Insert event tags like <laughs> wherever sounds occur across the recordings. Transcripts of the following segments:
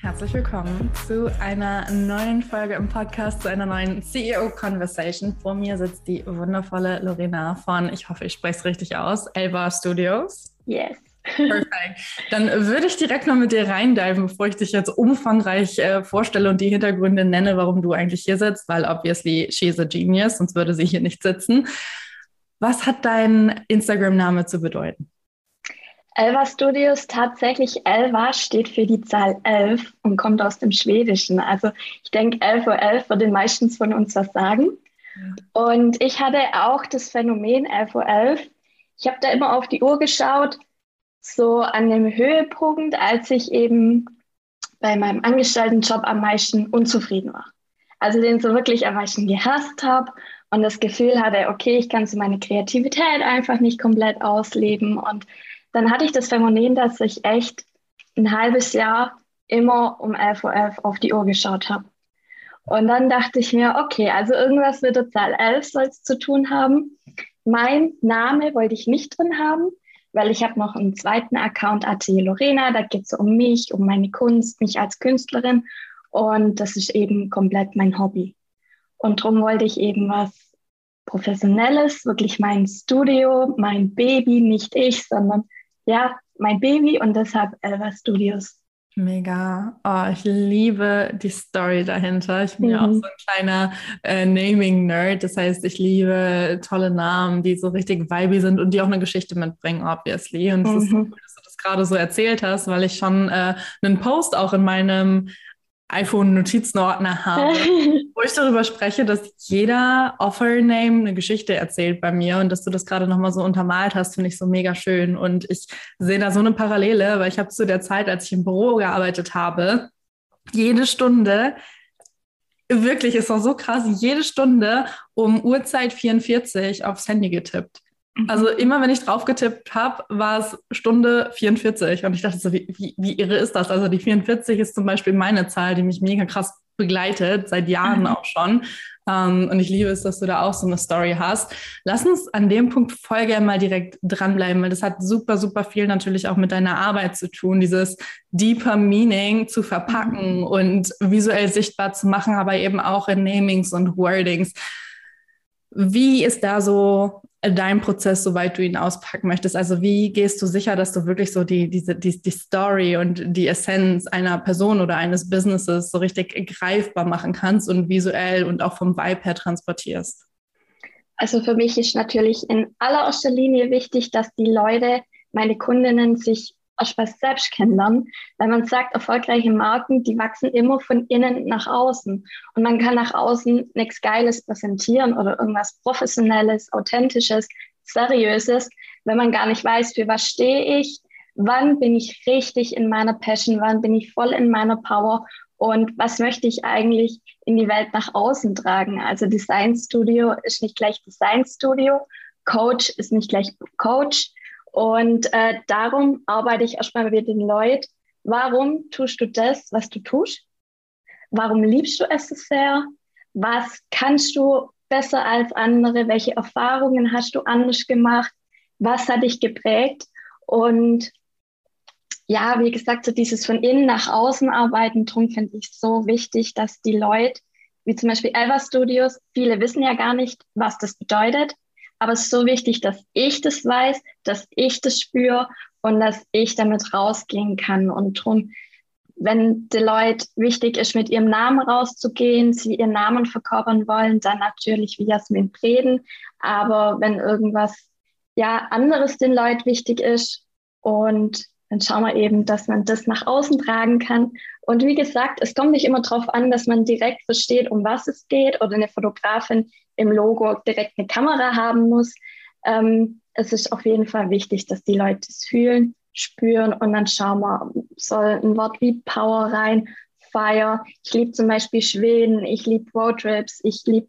Herzlich willkommen zu einer neuen Folge im Podcast, zu einer neuen CEO Conversation. Vor mir sitzt die wundervolle Lorena von, ich hoffe, ich spreche es richtig aus, Elba Studios. Yes. Perfekt. Dann würde ich direkt mal mit dir reindiven, bevor ich dich jetzt umfangreich äh, vorstelle und die Hintergründe nenne, warum du eigentlich hier sitzt, weil obviously she's a genius, sonst würde sie hier nicht sitzen. Was hat dein Instagram-Name zu bedeuten? Elva Studios, tatsächlich Elva steht für die Zahl 11 und kommt aus dem Schwedischen. Also ich denke, 11 Uhr 11 würde den meisten von uns was sagen. Und ich hatte auch das Phänomen 11 Uhr 11. Ich habe da immer auf die Uhr geschaut, so an dem Höhepunkt, als ich eben bei meinem Angestelltenjob am meisten unzufrieden war. Also den so wirklich am meisten gehasst habe und das Gefühl hatte, okay, ich kann so meine Kreativität einfach nicht komplett ausleben und dann hatte ich das Phänomen, dass ich echt ein halbes Jahr immer um 11.11 Uhr .11 auf die Uhr geschaut habe. Und dann dachte ich mir, okay, also irgendwas mit der Zahl 11 soll es zu tun haben. Mein Name wollte ich nicht drin haben, weil ich habe noch einen zweiten Account, Atelier Lorena, da geht es um mich, um meine Kunst, mich als Künstlerin. Und das ist eben komplett mein Hobby. Und darum wollte ich eben was Professionelles, wirklich mein Studio, mein Baby, nicht ich, sondern ja, mein Baby und deshalb Elva Studios. Mega. Oh, ich liebe die Story dahinter. Ich bin mhm. ja auch so ein kleiner äh, Naming-Nerd. Das heißt, ich liebe tolle Namen, die so richtig vibey sind und die auch eine Geschichte mitbringen, obviously. Und es mhm. ist so cool, dass du das gerade so erzählt hast, weil ich schon äh, einen Post auch in meinem iPhone-Notizenordner habe, <laughs> wo ich darüber spreche, dass jeder Offer-Name eine Geschichte erzählt bei mir und dass du das gerade nochmal so untermalt hast, finde ich so mega schön. Und ich sehe da so eine Parallele, weil ich habe zu der Zeit, als ich im Büro gearbeitet habe, jede Stunde wirklich, ist auch so krass, jede Stunde um Uhrzeit 44 aufs Handy getippt. Also mhm. immer, wenn ich drauf getippt habe, war es Stunde 44. Und ich dachte so, wie, wie, wie, irre ist das? Also die 44 ist zum Beispiel meine Zahl, die mich mega krass begleitet, seit Jahren mhm. auch schon. Um, ähm, und ich liebe es, dass du da auch so eine Story hast. Lass uns an dem Punkt voll gerne mal direkt dranbleiben, weil das hat super, super viel natürlich auch mit deiner Arbeit zu tun, dieses deeper Meaning zu verpacken mhm. und visuell sichtbar zu machen, aber eben auch in Namings und Wordings. Wie ist da so dein Prozess, soweit du ihn auspacken möchtest? Also wie gehst du sicher, dass du wirklich so die, diese, die, die Story und die Essenz einer Person oder eines Businesses so richtig greifbar machen kannst und visuell und auch vom Vibe her transportierst? Also für mich ist natürlich in allererster Linie wichtig, dass die Leute, meine Kundinnen, sich erstmal selbst kennenlernen, weil man sagt, erfolgreiche Marken, die wachsen immer von innen nach außen. Und man kann nach außen nichts Geiles präsentieren oder irgendwas Professionelles, Authentisches, Seriöses, wenn man gar nicht weiß, für was stehe ich, wann bin ich richtig in meiner Passion, wann bin ich voll in meiner Power und was möchte ich eigentlich in die Welt nach außen tragen. Also Design Studio ist nicht gleich Design Studio, Coach ist nicht gleich Coach, und äh, darum arbeite ich erstmal mit den Leuten. Warum tust du das, was du tust? Warum liebst du es so sehr? Was kannst du besser als andere? Welche Erfahrungen hast du anders gemacht? Was hat dich geprägt? Und ja, wie gesagt, so dieses von innen nach außen arbeiten, darum finde ich so wichtig, dass die Leute, wie zum Beispiel Elva Studios, viele wissen ja gar nicht, was das bedeutet. Aber es ist so wichtig, dass ich das weiß, dass ich das spüre und dass ich damit rausgehen kann. Und darum, wenn Deloitte wichtig ist, mit ihrem Namen rauszugehen, sie ihren Namen verkörpern wollen, dann natürlich wie Jasmin Preden. Aber wenn irgendwas ja anderes den Leuten wichtig ist und dann schauen wir eben, dass man das nach außen tragen kann. Und wie gesagt, es kommt nicht immer darauf an, dass man direkt versteht, um was es geht oder eine Fotografin im Logo direkt eine Kamera haben muss. Ähm, es ist auf jeden Fall wichtig, dass die Leute es fühlen, spüren und dann schauen wir, soll ein Wort wie Power rein, Fire. Ich liebe zum Beispiel Schweden, ich liebe Roadtrips, ich liebe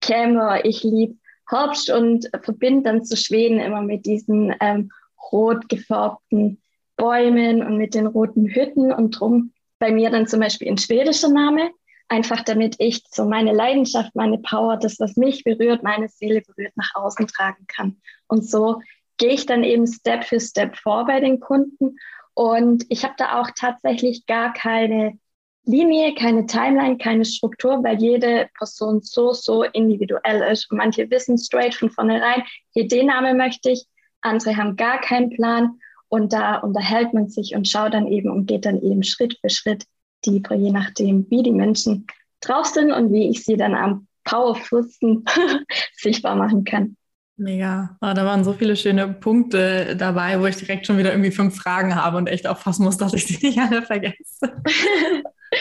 Kämmer, ich liebe Herbst und verbinde dann zu Schweden immer mit diesen ähm, rot gefärbten Bäumen und mit den roten Hütten und drum bei mir dann zum Beispiel ein schwedischer Name, einfach damit ich so meine Leidenschaft, meine Power, das, was mich berührt, meine Seele berührt, nach außen tragen kann. Und so gehe ich dann eben Step für Step vor bei den Kunden. Und ich habe da auch tatsächlich gar keine Linie, keine Timeline, keine Struktur, weil jede Person so, so individuell ist. Und manche wissen straight von vornherein, hier den Namen möchte ich, andere haben gar keinen Plan. Und da unterhält man sich und schaut dann eben und geht dann eben Schritt für Schritt tiefer, je nachdem, wie die Menschen drauf sind und wie ich sie dann am Powerfürsten <laughs> sichtbar machen kann. Mega. Oh, da waren so viele schöne Punkte dabei, wo ich direkt schon wieder irgendwie fünf Fragen habe und echt aufpassen muss, dass ich sie nicht alle vergesse. <laughs>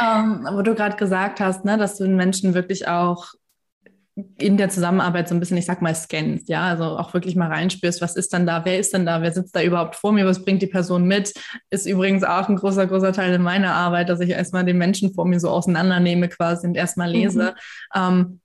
ähm, wo du gerade gesagt hast, ne, dass du den Menschen wirklich auch in der Zusammenarbeit so ein bisschen, ich sag mal, scannst, ja, also auch wirklich mal reinspürst, was ist denn da, wer ist denn da, wer sitzt da überhaupt vor mir, was bringt die Person mit, ist übrigens auch ein großer, großer Teil in meiner Arbeit, dass ich erstmal den Menschen vor mir so auseinandernehme quasi und erstmal lese. Mhm. Ähm,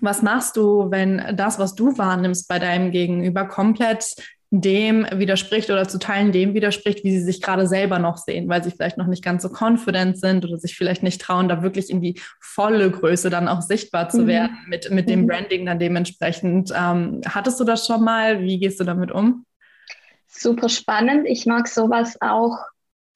was machst du, wenn das, was du wahrnimmst bei deinem Gegenüber, komplett dem widerspricht oder zu Teilen dem widerspricht, wie sie sich gerade selber noch sehen, weil sie vielleicht noch nicht ganz so confident sind oder sich vielleicht nicht trauen, da wirklich in die volle Größe dann auch sichtbar zu mhm. werden mit, mit dem mhm. Branding dann dementsprechend. Ähm, hattest du das schon mal? Wie gehst du damit um? Super spannend. Ich mag sowas auch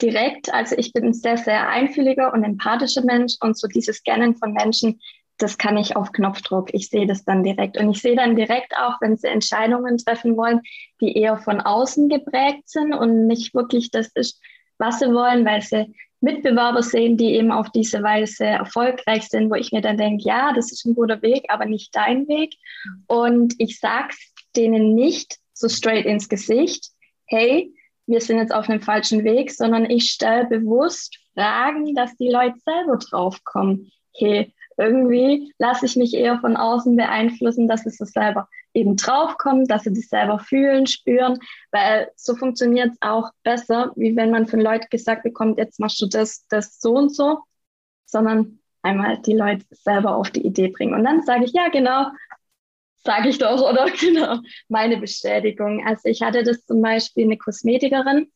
direkt. Also ich bin ein sehr, sehr einfühliger und empathischer Mensch und so dieses Scannen von Menschen das kann ich auf Knopfdruck. Ich sehe das dann direkt. Und ich sehe dann direkt auch, wenn sie Entscheidungen treffen wollen, die eher von außen geprägt sind und nicht wirklich das ist, was sie wollen, weil sie Mitbewerber sehen, die eben auf diese Weise erfolgreich sind, wo ich mir dann denke, ja, das ist ein guter Weg, aber nicht dein Weg. Und ich sag's denen nicht so straight ins Gesicht, hey, wir sind jetzt auf einem falschen Weg, sondern ich stelle bewusst Fragen, dass die Leute selber draufkommen. Hey, irgendwie lasse ich mich eher von außen beeinflussen, dass es so selber eben draufkommt, dass sie das selber fühlen, spüren, weil so funktioniert es auch besser, wie wenn man von Leuten gesagt bekommt, jetzt machst du das, das so und so, sondern einmal die Leute selber auf die Idee bringen. Und dann sage ich, ja, genau, sage ich doch, oder <laughs> genau, meine Bestätigung. Also ich hatte das zum Beispiel eine Kosmetikerin,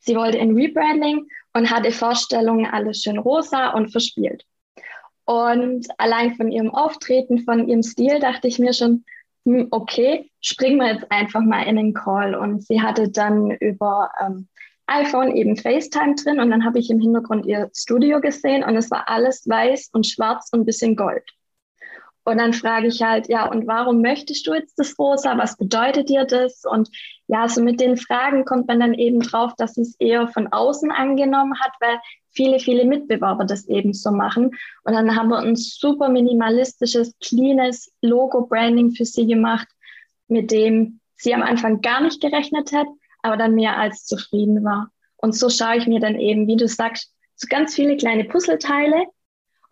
sie wollte ein Rebranding und hatte Vorstellungen alles schön rosa und verspielt. Und allein von ihrem Auftreten, von ihrem Stil dachte ich mir schon, hm, okay, springen wir jetzt einfach mal in den Call. Und sie hatte dann über ähm, iPhone eben FaceTime drin und dann habe ich im Hintergrund ihr Studio gesehen und es war alles weiß und schwarz und ein bisschen Gold. Und dann frage ich halt, ja, und warum möchtest du jetzt das Rosa? Was bedeutet dir das? Und ja, so mit den Fragen kommt man dann eben drauf, dass sie es eher von außen angenommen hat, weil viele, viele Mitbewerber das eben so machen. Und dann haben wir ein super minimalistisches, cleanes Logo-Branding für sie gemacht, mit dem sie am Anfang gar nicht gerechnet hat, aber dann mehr als zufrieden war. Und so schaue ich mir dann eben, wie du sagst, so ganz viele kleine Puzzleteile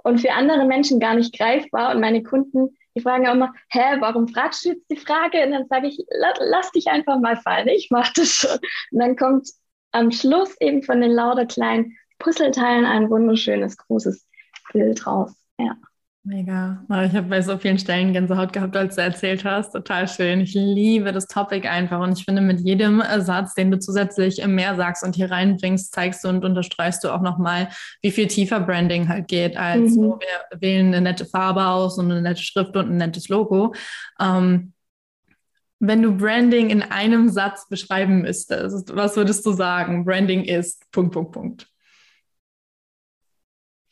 und für andere Menschen gar nicht greifbar. Und meine Kunden, die fragen auch immer, hä, warum fragst du jetzt die Frage? Und dann sage ich, lass dich einfach mal fallen, ich mache das schon. Und dann kommt am Schluss eben von den lauter kleinen Puzzleteilen ein wunderschönes, großes Bild raus. Ja. Mega. Ich habe bei so vielen Stellen Gänsehaut gehabt, als du erzählt hast. Total schön. Ich liebe das Topic einfach. Und ich finde, mit jedem Satz, den du zusätzlich mehr sagst und hier reinbringst, zeigst du und unterstreichst du auch nochmal, wie viel tiefer Branding halt geht, als mhm. wir wählen eine nette Farbe aus und eine nette Schrift und ein nettes Logo. Ähm, wenn du Branding in einem Satz beschreiben müsstest, was würdest du sagen? Branding ist Punkt, Punkt, Punkt.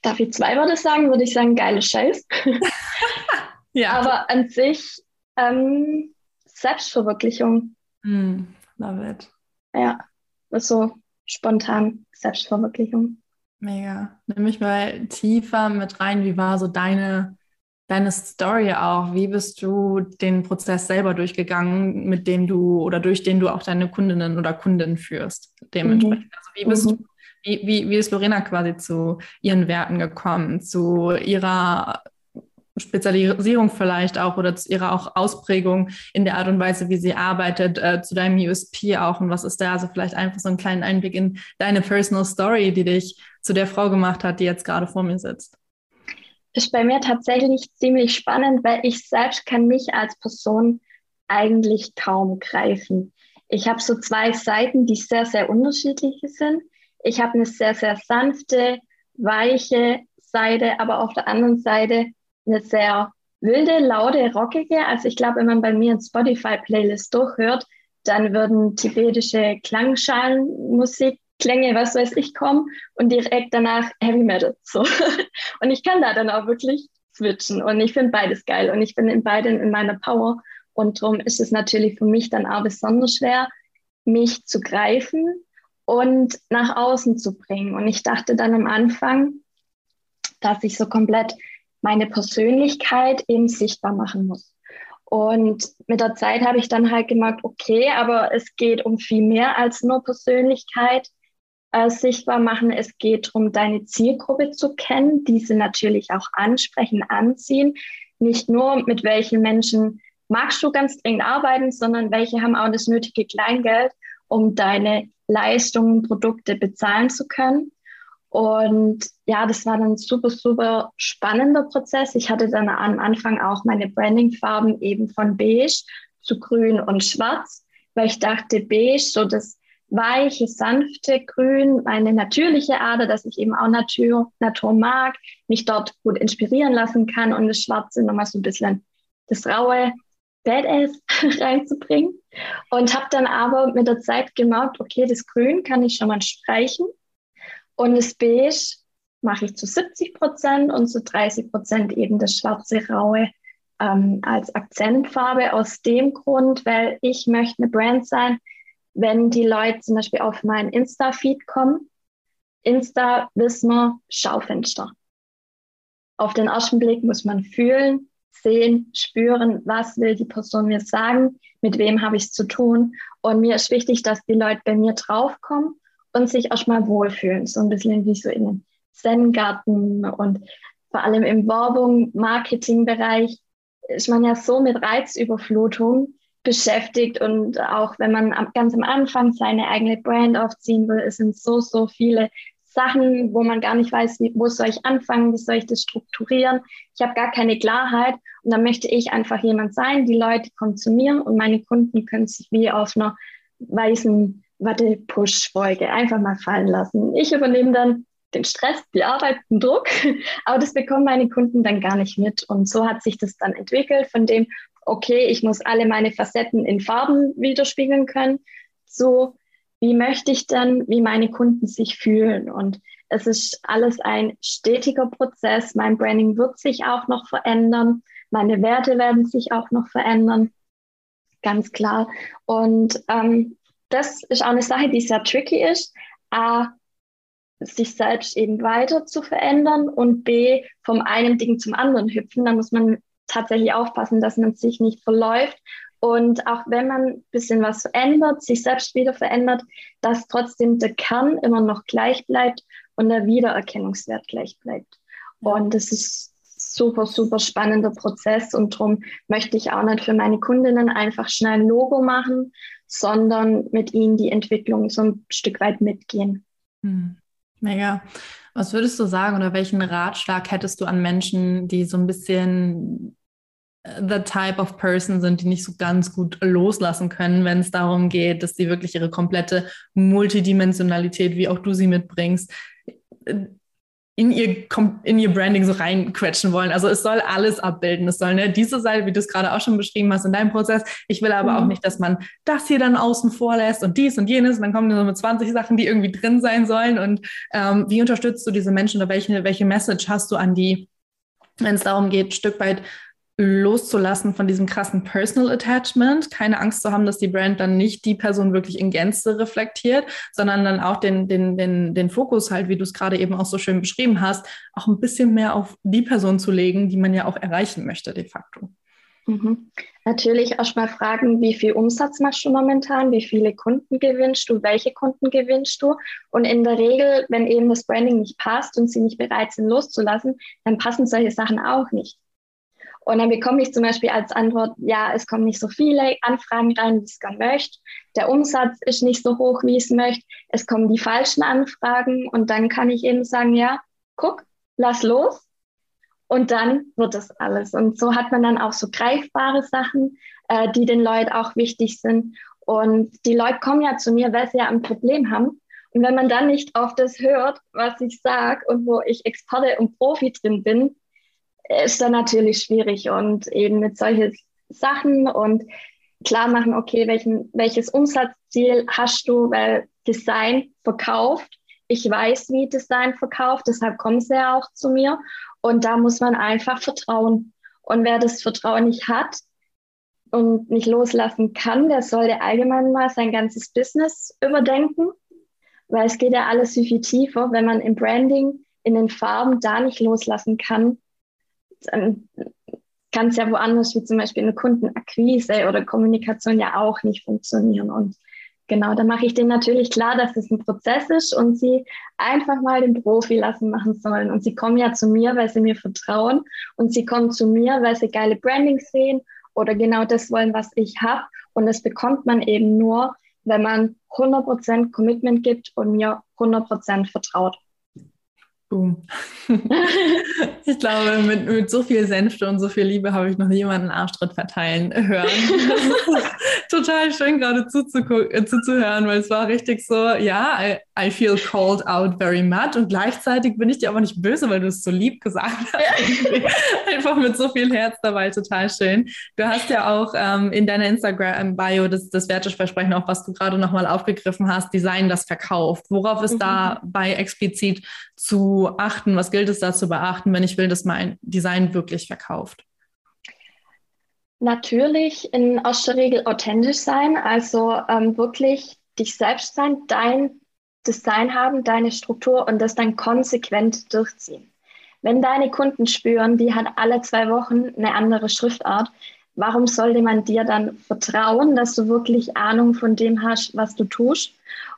Darf ich zwei Worte sagen? Würde ich sagen, geile Scheiß. <laughs> ja. Aber an sich ähm, Selbstverwirklichung. Mm, love it. Ja, so spontan Selbstverwirklichung. Mega. Nimm mich mal tiefer mit rein. Wie war so deine, deine Story auch? Wie bist du den Prozess selber durchgegangen, mit dem du oder durch den du auch deine Kundinnen oder Kunden führst? Dementsprechend. Mhm. Also wie bist mhm. du wie, wie, ist Lorena quasi zu ihren Werten gekommen, zu ihrer Spezialisierung vielleicht auch oder zu ihrer auch Ausprägung in der Art und Weise, wie sie arbeitet, äh, zu deinem USP auch und was ist da? Also vielleicht einfach so einen kleinen Einblick in deine Personal Story, die dich zu der Frau gemacht hat, die jetzt gerade vor mir sitzt. Ist bei mir tatsächlich ziemlich spannend, weil ich selbst kann mich als Person eigentlich kaum greifen. Ich habe so zwei Seiten, die sehr, sehr unterschiedlich sind. Ich habe eine sehr, sehr sanfte, weiche Seite, aber auf der anderen Seite eine sehr wilde, laute, rockige. Also ich glaube, wenn man bei mir ein Spotify-Playlist durchhört, dann würden tibetische Klangschalenmusik, Klänge, was weiß ich, kommen und direkt danach Heavy Metal. So. <laughs> Und ich kann da dann auch wirklich switchen. Und ich finde beides geil. Und ich bin in beiden in meiner Power. Und darum ist es natürlich für mich dann auch besonders schwer, mich zu greifen und nach außen zu bringen. Und ich dachte dann am Anfang, dass ich so komplett meine Persönlichkeit eben sichtbar machen muss. Und mit der Zeit habe ich dann halt gemerkt, okay, aber es geht um viel mehr als nur Persönlichkeit äh, sichtbar machen. Es geht darum, deine Zielgruppe zu kennen, diese natürlich auch ansprechen, anziehen. Nicht nur mit welchen Menschen magst du ganz dringend arbeiten, sondern welche haben auch das nötige Kleingeld, um deine Leistungen, Produkte bezahlen zu können. Und ja, das war dann super, super spannender Prozess. Ich hatte dann am Anfang auch meine Brandingfarben eben von beige zu grün und schwarz, weil ich dachte, beige, so das weiche, sanfte Grün, meine natürliche Ader, dass ich eben auch Natur, Natur mag, mich dort gut inspirieren lassen kann und das Schwarze nochmal so ein bisschen das raue Badass <laughs> reinzubringen. Und habe dann aber mit der Zeit gemerkt, okay, das Grün kann ich schon mal streichen und das Beige mache ich zu 70 Prozent und zu 30 Prozent eben das schwarze Raue ähm, als Akzentfarbe. Aus dem Grund, weil ich möchte eine Brand sein, wenn die Leute zum Beispiel auf meinen Insta-Feed kommen. Insta wissen wir Schaufenster. Auf den ersten Blick muss man fühlen, sehen, spüren, was will die Person mir sagen, mit wem habe ich es zu tun. Und mir ist wichtig, dass die Leute bei mir draufkommen und sich erstmal wohlfühlen. So ein bisschen wie so in einem Zen-Garten und vor allem im Werbung, Marketingbereich ist man ja so mit Reizüberflutung beschäftigt und auch wenn man ganz am Anfang seine eigene Brand aufziehen will, es sind so, so viele Sachen, wo man gar nicht weiß, wo soll ich anfangen, wie soll ich das strukturieren. Ich habe gar keine Klarheit und dann möchte ich einfach jemand sein. Die Leute kommen zu mir und meine Kunden können sich wie auf einer weißen Watte-Push-Folge einfach mal fallen lassen. Ich übernehme dann den Stress, die Arbeit, den Druck, <laughs> aber das bekommen meine Kunden dann gar nicht mit. Und so hat sich das dann entwickelt von dem, okay, ich muss alle meine Facetten in Farben widerspiegeln können, so wie möchte ich dann, wie meine Kunden sich fühlen. Und es ist alles ein stetiger Prozess. Mein Branding wird sich auch noch verändern. Meine Werte werden sich auch noch verändern. Ganz klar. Und ähm, das ist auch eine Sache, die sehr tricky ist. A, sich selbst eben weiter zu verändern und B, vom einen Ding zum anderen hüpfen. Da muss man tatsächlich aufpassen, dass man sich nicht verläuft. Und auch wenn man ein bisschen was ändert, sich selbst wieder verändert, dass trotzdem der Kern immer noch gleich bleibt und der Wiedererkennungswert gleich bleibt. Und das ist super, super spannender Prozess und darum möchte ich auch nicht für meine Kundinnen einfach schnell ein Logo machen, sondern mit ihnen die Entwicklung so ein Stück weit mitgehen. Hm. Mega. Was würdest du sagen oder welchen Ratschlag hättest du an Menschen, die so ein bisschen the type of person sind, die nicht so ganz gut loslassen können, wenn es darum geht, dass sie wirklich ihre komplette Multidimensionalität, wie auch du sie mitbringst, in ihr, in ihr Branding so reinquetschen wollen. Also es soll alles abbilden. Es soll ne, diese Seite, wie du es gerade auch schon beschrieben hast in deinem Prozess. Ich will aber mhm. auch nicht, dass man das hier dann außen vor lässt und dies und jenes. Und dann kommen so mit 20 Sachen, die irgendwie drin sein sollen. Und ähm, wie unterstützt du diese Menschen oder welche, welche Message hast du an die, wenn es darum geht, ein Stück weit loszulassen von diesem krassen Personal Attachment, keine Angst zu haben, dass die Brand dann nicht die Person wirklich in Gänze reflektiert, sondern dann auch den, den, den, den Fokus halt, wie du es gerade eben auch so schön beschrieben hast, auch ein bisschen mehr auf die Person zu legen, die man ja auch erreichen möchte de facto. Mhm. Natürlich erstmal fragen, wie viel Umsatz machst du momentan, wie viele Kunden gewinnst du, welche Kunden gewinnst du. Und in der Regel, wenn eben das Branding nicht passt und sie nicht bereit sind loszulassen, dann passen solche Sachen auch nicht. Und dann bekomme ich zum Beispiel als Antwort, ja, es kommen nicht so viele Anfragen rein, wie ich es gerne möchte. Der Umsatz ist nicht so hoch, wie ich es möchte. Es kommen die falschen Anfragen. Und dann kann ich eben sagen, ja, guck, lass los. Und dann wird das alles. Und so hat man dann auch so greifbare Sachen, äh, die den Leuten auch wichtig sind. Und die Leute kommen ja zu mir, weil sie ja ein Problem haben. Und wenn man dann nicht auf das hört, was ich sage und wo ich Experte und Profi drin bin, ist dann natürlich schwierig. Und eben mit solchen Sachen und klar machen, okay, welchen, welches Umsatzziel hast du, weil Design verkauft. Ich weiß, wie Design verkauft, deshalb kommen sie ja auch zu mir. Und da muss man einfach vertrauen. Und wer das Vertrauen nicht hat und nicht loslassen kann, der sollte allgemein mal sein ganzes Business überdenken weil es geht ja alles viel, viel tiefer. Wenn man im Branding, in den Farben da nicht loslassen kann, dann kann es ja woanders, wie zum Beispiel eine Kundenakquise oder Kommunikation, ja auch nicht funktionieren. Und genau, da mache ich denen natürlich klar, dass es ein Prozess ist und sie einfach mal den Profi lassen machen sollen. Und sie kommen ja zu mir, weil sie mir vertrauen und sie kommen zu mir, weil sie geile Brandings sehen oder genau das wollen, was ich habe. Und das bekommt man eben nur, wenn man 100% Commitment gibt und mir 100% vertraut. Boom. <laughs> ich glaube, mit, mit so viel Senfte und so viel Liebe habe ich noch niemanden Arschtritt verteilen hören. <laughs> total schön gerade äh, zuzuhören, weil es war richtig so, ja, I, I, feel called out very much und gleichzeitig bin ich dir aber nicht böse, weil du es so lieb gesagt hast. <laughs> Einfach mit so viel Herz dabei, total schön. Du hast ja auch ähm, in deiner Instagram-Bio das, das Werteversprechen, auch was du gerade nochmal aufgegriffen hast, Design, das verkauft. Worauf ist mhm. dabei explizit zu achten? Was gilt es da zu beachten, wenn ich will, dass mein Design wirklich verkauft? Natürlich in erster Regel authentisch sein, also ähm, wirklich dich selbst sein, dein Design haben, deine Struktur und das dann konsequent durchziehen. Wenn deine Kunden spüren, die hat alle zwei Wochen eine andere Schriftart, warum sollte man dir dann vertrauen, dass du wirklich Ahnung von dem hast, was du tust?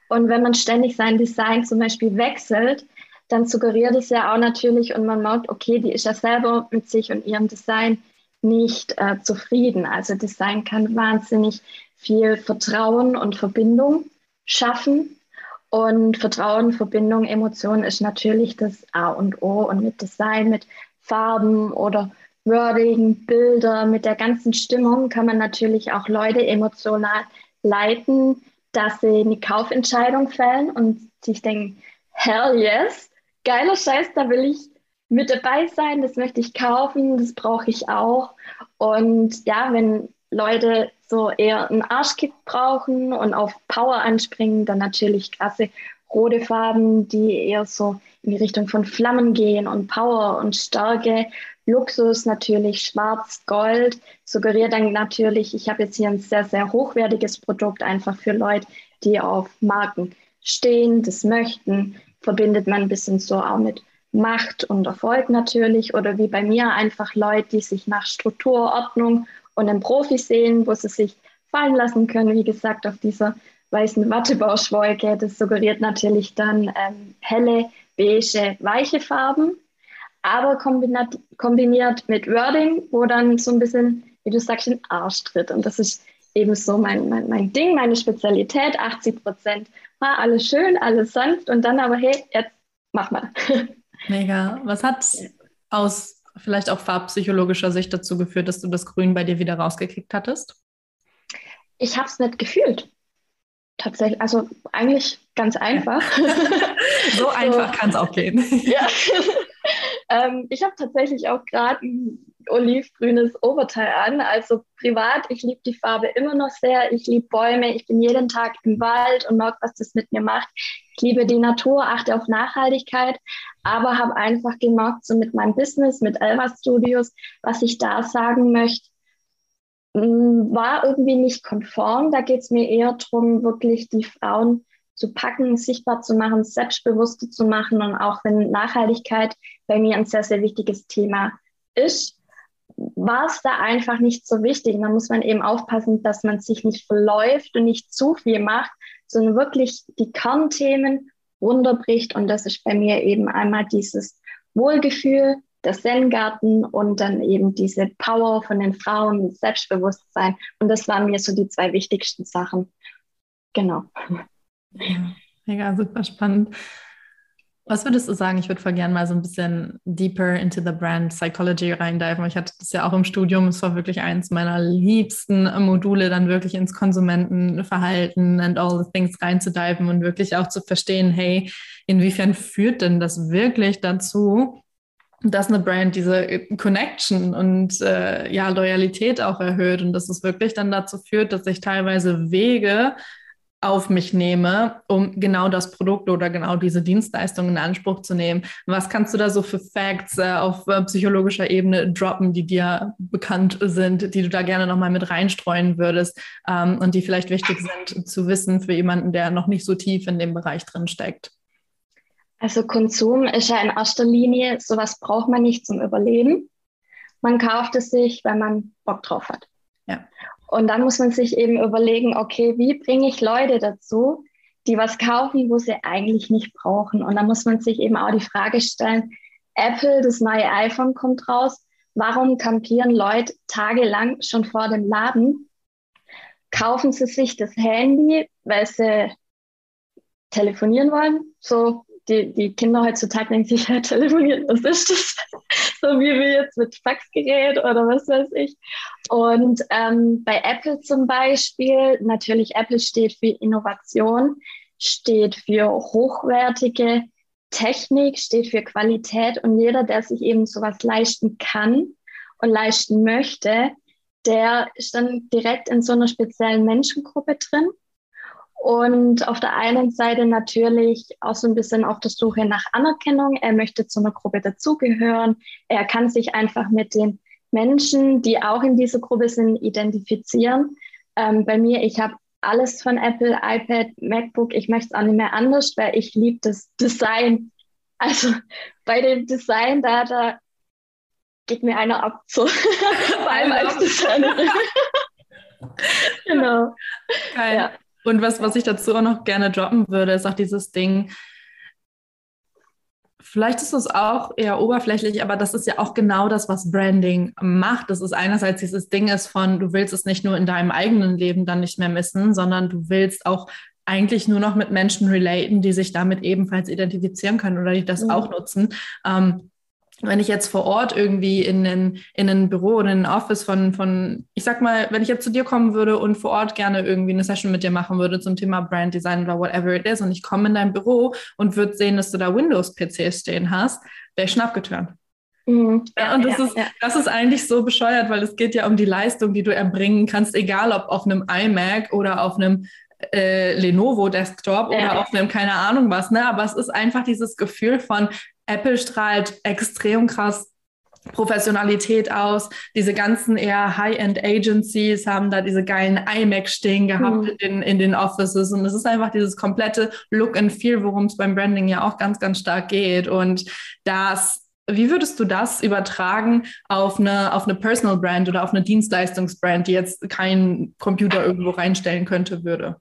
Und wenn man ständig sein Design zum Beispiel wechselt, dann suggeriert es ja auch natürlich und man merkt, okay, die ist ja selber mit sich und ihrem Design nicht äh, zufrieden. Also Design kann wahnsinnig viel Vertrauen und Verbindung schaffen. Und Vertrauen, Verbindung, Emotion ist natürlich das A und O. Und mit Design, mit Farben oder Wording, Bilder, mit der ganzen Stimmung kann man natürlich auch Leute emotional leiten, dass sie eine Kaufentscheidung fällen und sich denken, hell yes, geiler Scheiß, da will ich mit dabei sein, das möchte ich kaufen, das brauche ich auch. Und ja, wenn Leute so eher einen Arschkick brauchen und auf Power anspringen, dann natürlich krasse rote Farben, die eher so in die Richtung von Flammen gehen und Power und Stärke. Luxus natürlich schwarz, Gold, suggeriert dann natürlich, ich habe jetzt hier ein sehr, sehr hochwertiges Produkt, einfach für Leute, die auf Marken stehen, das möchten, verbindet man ein bisschen so auch mit Macht und Erfolg natürlich oder wie bei mir einfach Leute, die sich nach Struktur, Ordnung und einem Profi sehen, wo sie sich fallen lassen können, wie gesagt, auf dieser weißen Wattebauschwolke. Das suggeriert natürlich dann ähm, helle, beige, weiche Farben, aber kombiniert, kombiniert mit Wording, wo dann so ein bisschen, wie du sagst, den Arsch tritt. Und das ist eben so mein, mein, mein Ding, meine Spezialität. 80 Prozent war alles schön, alles sanft und dann aber, hey, jetzt mach mal. <laughs> Mega. Was hat aus vielleicht auch farbpsychologischer Sicht dazu geführt, dass du das Grün bei dir wieder rausgekickt hattest? Ich habe es nicht gefühlt. Tatsächlich, also eigentlich ganz einfach. <laughs> <laughs> so einfach kann es auch gehen. ja. Ähm, ich habe tatsächlich auch gerade ein olivgrünes Oberteil an. Also privat, ich liebe die Farbe immer noch sehr. Ich liebe Bäume. Ich bin jeden Tag im Wald und merke, was das mit mir macht. Ich liebe die Natur, achte auf Nachhaltigkeit, aber habe einfach gemerkt, so mit meinem Business, mit Elva Studios, was ich da sagen möchte, mm, war irgendwie nicht konform. Da geht es mir eher darum, wirklich die Frauen zu packen, sichtbar zu machen, selbstbewusster zu machen und auch wenn Nachhaltigkeit bei mir ein sehr, sehr wichtiges Thema ist, war es da einfach nicht so wichtig. Da muss man eben aufpassen, dass man sich nicht verläuft und nicht zu viel macht, sondern wirklich die Kernthemen runterbricht. Und das ist bei mir eben einmal dieses Wohlgefühl, der Zen-Garten und dann eben diese Power von den Frauen, Selbstbewusstsein. Und das waren mir so die zwei wichtigsten Sachen. Genau. Ja, mega, super spannend. Was würdest du sagen? Ich würde voll gerne mal so ein bisschen deeper into the brand psychology reindiven. Ich hatte das ja auch im Studium. Es war wirklich eins meiner liebsten Module, dann wirklich ins Konsumentenverhalten and all the things reinzudiven und wirklich auch zu verstehen, hey, inwiefern führt denn das wirklich dazu, dass eine Brand diese Connection und äh, ja Loyalität auch erhöht und dass es wirklich dann dazu führt, dass ich teilweise Wege auf mich nehme, um genau das Produkt oder genau diese Dienstleistung in Anspruch zu nehmen. Was kannst du da so für Facts äh, auf äh, psychologischer Ebene droppen, die dir bekannt sind, die du da gerne nochmal mit reinstreuen würdest ähm, und die vielleicht wichtig sind zu wissen für jemanden, der noch nicht so tief in dem Bereich drin steckt? Also Konsum ist ja in erster Linie, sowas braucht man nicht zum Überleben. Man kauft es sich, wenn man Bock drauf hat. Ja. Und dann muss man sich eben überlegen, okay, wie bringe ich Leute dazu, die was kaufen, wo sie eigentlich nicht brauchen. Und dann muss man sich eben auch die Frage stellen, Apple, das neue iPhone kommt raus, warum kampieren Leute tagelang schon vor dem Laden? Kaufen sie sich das Handy, weil sie telefonieren wollen? So die, die Kinder heutzutage denken sich, ja, telefonieren, was ist das? <laughs> so wie wir jetzt mit Faxgerät oder was weiß ich. Und ähm, bei Apple zum Beispiel, natürlich Apple steht für Innovation, steht für hochwertige Technik, steht für Qualität und jeder, der sich eben sowas leisten kann und leisten möchte, der ist dann direkt in so einer speziellen Menschengruppe drin. Und auf der einen Seite natürlich auch so ein bisschen auf der Suche nach Anerkennung. Er möchte zu einer Gruppe dazugehören. Er kann sich einfach mit den Menschen, die auch in dieser Gruppe sind, identifizieren. Ähm, bei mir, ich habe alles von Apple, iPad, MacBook. Ich möchte es auch nicht mehr anders, weil ich liebe das Design. Also <laughs> bei dem Design, da, da geht mir einer ab. So. <laughs> Vor allem als Designerin. <laughs> genau. Geil. Ja. Und was, was ich dazu auch noch gerne droppen würde, ist auch dieses Ding, Vielleicht ist es auch eher oberflächlich, aber das ist ja auch genau das, was Branding macht. Das ist einerseits dieses Ding ist von, du willst es nicht nur in deinem eigenen Leben dann nicht mehr missen, sondern du willst auch eigentlich nur noch mit Menschen relaten, die sich damit ebenfalls identifizieren können oder die das mhm. auch nutzen. Ähm, wenn ich jetzt vor Ort irgendwie in, in, in ein Büro oder in ein Office von, von, ich sag mal, wenn ich jetzt zu dir kommen würde und vor Ort gerne irgendwie eine Session mit dir machen würde zum Thema Brand Design oder whatever it is und ich komme in dein Büro und würde sehen, dass du da Windows-PCs stehen hast, wäre ich schon abgetürnt. Mhm. Ja, und das, ja, ist, ja. das ist eigentlich so bescheuert, weil es geht ja um die Leistung, die du erbringen kannst, egal ob auf einem iMac oder auf einem äh, Lenovo Desktop oder auf einem keine Ahnung was, ne? Aber es ist einfach dieses Gefühl von, Apple strahlt extrem krass Professionalität aus. Diese ganzen eher High-End-Agencies haben da diese geilen iMac stehen gehabt mhm. in, in den Offices. Und es ist einfach dieses komplette Look and Feel, worum es beim Branding ja auch ganz, ganz stark geht. Und das, wie würdest du das übertragen auf eine, auf eine Personal Brand oder auf eine Dienstleistungsbrand, die jetzt kein Computer irgendwo reinstellen könnte, würde?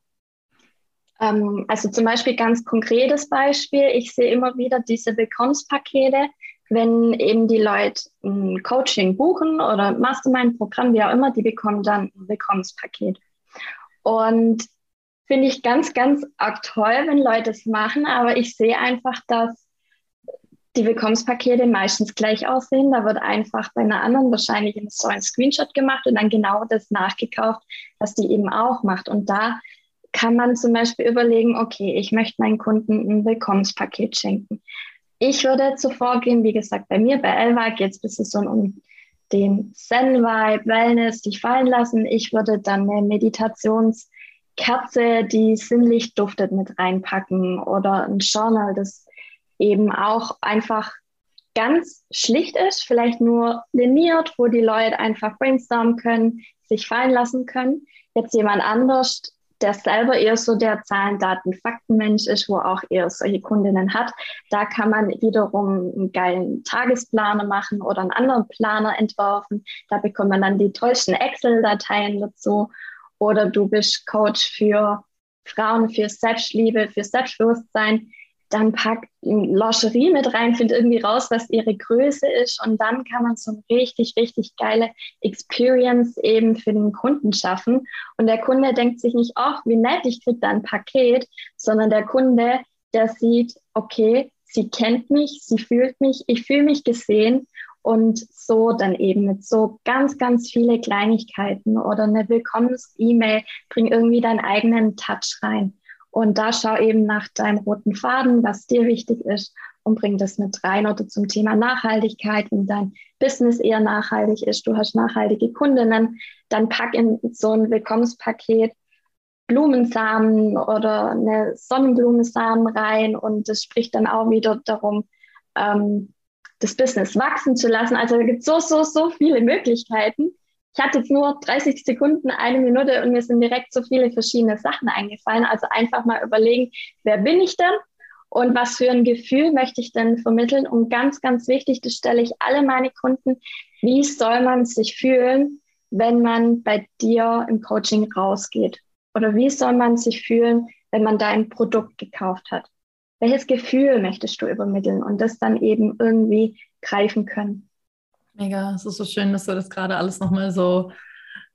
Ähm, also zum Beispiel ganz konkretes Beispiel. Ich sehe immer wieder diese Willkommenspakete, wenn eben die Leute ein Coaching buchen oder Mastermind-Programm, wie auch immer, die bekommen dann ein Willkommenspaket. Und finde ich ganz, ganz arg toll, wenn Leute es machen, aber ich sehe einfach, dass die Willkommenspakete meistens gleich aussehen. Da wird einfach bei einer anderen wahrscheinlich so ein Screenshot gemacht und dann genau das nachgekauft, was die eben auch macht. Und da kann man zum Beispiel überlegen, okay, ich möchte meinen Kunden ein Willkommenspaket schenken. Ich würde zuvor gehen, wie gesagt, bei mir, bei Elva geht es ein bisschen so um den Zen-Vibe, Wellness, dich fallen lassen. Ich würde dann eine Meditationskerze, die sinnlich duftet, mit reinpacken oder ein Journal, das eben auch einfach ganz schlicht ist, vielleicht nur liniert, wo die Leute einfach brainstormen können, sich fallen lassen können. Jetzt jemand anders der selber eher so der Zahlen, Daten, Faktenmensch ist, wo auch eher solche Kundinnen hat. Da kann man wiederum einen geilen Tagesplaner machen oder einen anderen Planer entwerfen. Da bekommt man dann die tollsten Excel-Dateien dazu. Oder du bist Coach für Frauen, für Selbstliebe, für Selbstbewusstsein. Dann packt Lingerie mit rein, findet irgendwie raus, was ihre Größe ist und dann kann man so eine richtig, richtig geile Experience eben für den Kunden schaffen. Und der Kunde denkt sich nicht, ach, wie nett, ich kriege da ein Paket, sondern der Kunde, der sieht, okay, sie kennt mich, sie fühlt mich, ich fühle mich gesehen und so dann eben mit so ganz, ganz viele Kleinigkeiten oder eine Willkommens-E-Mail, bring irgendwie deinen eigenen Touch rein. Und da schau eben nach deinem roten Faden, was dir wichtig ist und bring das mit rein oder zum Thema Nachhaltigkeit, wenn dein Business eher nachhaltig ist, du hast nachhaltige Kundinnen, dann pack in so ein Willkommenspaket Blumensamen oder eine Sonnenblumensamen rein und das spricht dann auch wieder darum, ähm, das Business wachsen zu lassen. Also da gibt es so, so, so viele Möglichkeiten. Ich hatte jetzt nur 30 Sekunden, eine Minute und mir sind direkt so viele verschiedene Sachen eingefallen. Also einfach mal überlegen, wer bin ich denn und was für ein Gefühl möchte ich denn vermitteln? Und ganz, ganz wichtig, das stelle ich alle meine Kunden, wie soll man sich fühlen, wenn man bei dir im Coaching rausgeht? Oder wie soll man sich fühlen, wenn man dein Produkt gekauft hat? Welches Gefühl möchtest du übermitteln und das dann eben irgendwie greifen können? Mega, es ist so schön, dass du das gerade alles nochmal so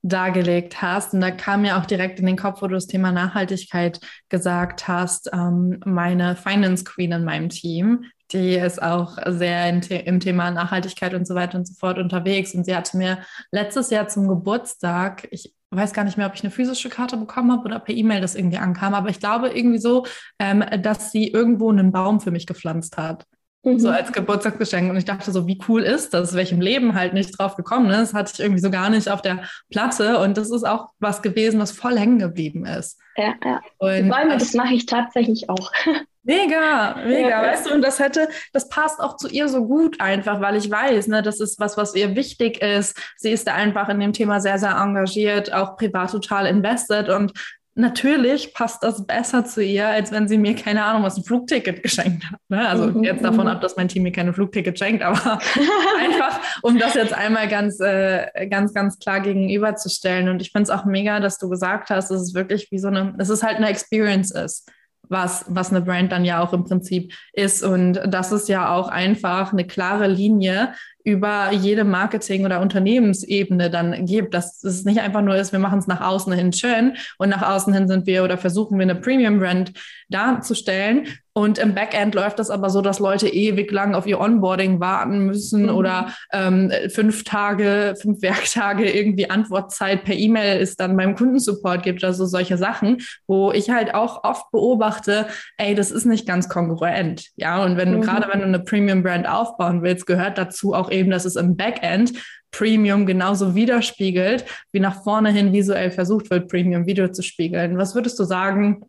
dargelegt hast. Und da kam mir auch direkt in den Kopf, wo du das Thema Nachhaltigkeit gesagt hast, ähm, meine Finance Queen in meinem Team, die ist auch sehr im Thema Nachhaltigkeit und so weiter und so fort unterwegs. Und sie hatte mir letztes Jahr zum Geburtstag, ich weiß gar nicht mehr, ob ich eine physische Karte bekommen habe oder per E-Mail das irgendwie ankam, aber ich glaube irgendwie so, ähm, dass sie irgendwo einen Baum für mich gepflanzt hat. Mhm. So als Geburtstagsgeschenk. Und ich dachte so, wie cool ist das? Welchem Leben halt nicht drauf gekommen ist. Das hatte ich irgendwie so gar nicht auf der Platte. Und das ist auch was gewesen, was voll hängen geblieben ist. Ja, ja. Und Bäume, das mache ich tatsächlich auch. <laughs> Mega, mega, ja, weißt du, und das hätte, das passt auch zu ihr so gut einfach, weil ich weiß, ne, das ist was, was ihr wichtig ist. Sie ist da einfach in dem Thema sehr, sehr engagiert, auch privat total invested und natürlich passt das besser zu ihr, als wenn sie mir, keine Ahnung, was ein Flugticket geschenkt hat. Ne? Also mhm, jetzt davon mhm. ab, dass mein Team mir keine Flugticket schenkt, aber <laughs> einfach, um das jetzt einmal ganz, äh, ganz, ganz klar gegenüberzustellen. Und ich finde es auch mega, dass du gesagt hast, dass es wirklich wie so eine, dass es halt eine Experience ist was, was eine Brand dann ja auch im Prinzip ist. Und das ist ja auch einfach eine klare Linie über jede Marketing- oder Unternehmensebene dann gibt, dass es nicht einfach nur ist, wir machen es nach außen hin schön und nach außen hin sind wir oder versuchen wir eine Premium-Brand darzustellen, und im Backend läuft das aber so, dass Leute ewig lang auf ihr Onboarding warten müssen mhm. oder ähm, fünf Tage, fünf Werktage irgendwie Antwortzeit per E-Mail ist dann beim Kundensupport gibt, also solche Sachen, wo ich halt auch oft beobachte, ey, das ist nicht ganz kongruent. Ja, und wenn du mhm. gerade, wenn du eine Premium-Brand aufbauen willst, gehört dazu auch eben, dass es im Backend Premium genauso widerspiegelt, wie nach vorne hin visuell versucht wird, Premium Video zu spiegeln. Was würdest du sagen,